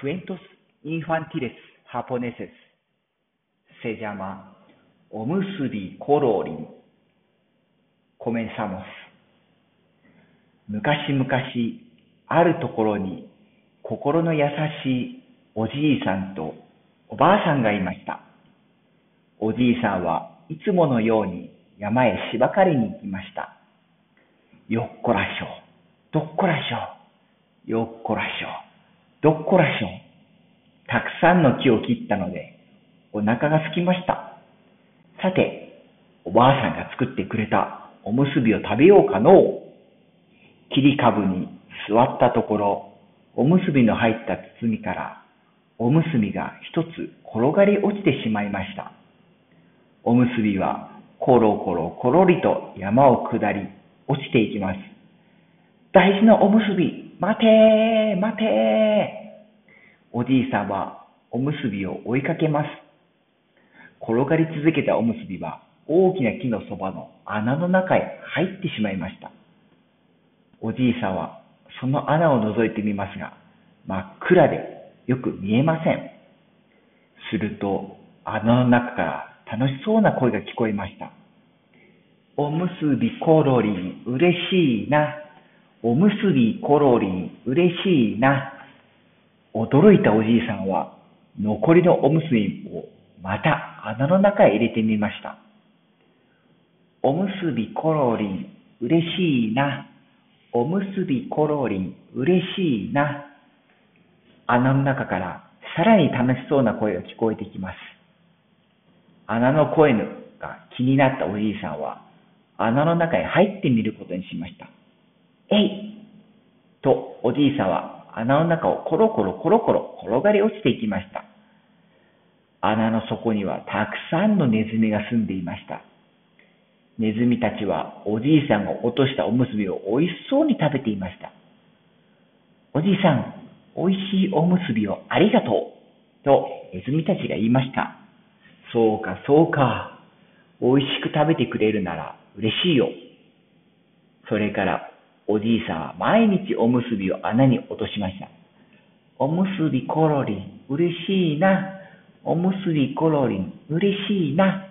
Cuentos infantiles japoneses se llama O musubi colorín. Comenzamos. 昔々あるところに心の優しいおじいさんとおばあさんがいました。おじいさんはいつものように山へ芝刈りに行きました。よっこらしょ、どっこらしょ、よっこらしょ。どっこらしょ。たくさんの木を切ったので、お腹が空きました。さて、おばあさんが作ってくれたおむすびを食べようかのう。切り株に座ったところ、おむすびの入った包みから、おむすびが一つ転がり落ちてしまいました。おむすびは、コロコロコロリと山を下り、落ちていきます。大事なおむすび、待てー待てーおじいさんはおむすびを追いかけます。転がり続けたおむすびは大きな木のそばの穴の中へ入ってしまいました。おじいさんはその穴を覗いてみますが、真っ暗でよく見えません。すると穴の中から楽しそうな声が聞こえました。おむすびコロリン、嬉しいな。おむすびコロリン、嬉しいな。驚いたおじいさんは、残りのおむすびをまた穴の中へ入れてみました。おむすびコロリン、嬉しいな。おむすびコロリン、嬉しいな。穴の中からさらに楽しそうな声が聞こえてきます。穴の声が気になったおじいさんは、穴の中へ入ってみることにしました。えいとおじいさんは穴の中をコロコロコロコロ転がり落ちていきました。穴の底にはたくさんのネズミが住んでいました。ネズミたちはおじいさんが落としたおむすびをおいしそうに食べていました。おじいさん、おいしいおむすびをありがとうとネズミたちが言いました。そうかそうか。おいしく食べてくれるなら嬉しいよ。それからおじいさんは毎日おむすびを穴に落としました。おむすびコロリン、嬉しいな。おむすびコロリン、嬉しいな。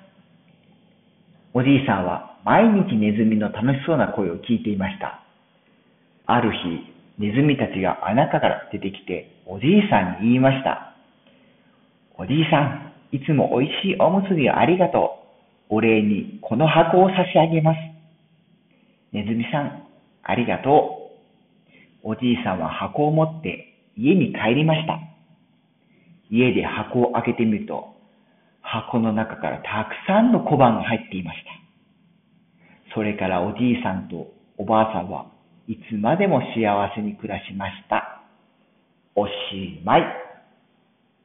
おじいさんは毎日ネズミの楽しそうな声を聞いていました。ある日、ネズミたちが穴から出てきて、おじいさんに言いました。おじいさん、いつもおいしいおむすびをありがとう。お礼にこの箱を差し上げます。ネズミさん、ありがとう。おじいさんは箱を持って家に帰りました。家で箱を開けてみると、箱の中からたくさんの小判が入っていました。それからおじいさんとおばあさんはいつまでも幸せに暮らしました。おしまい。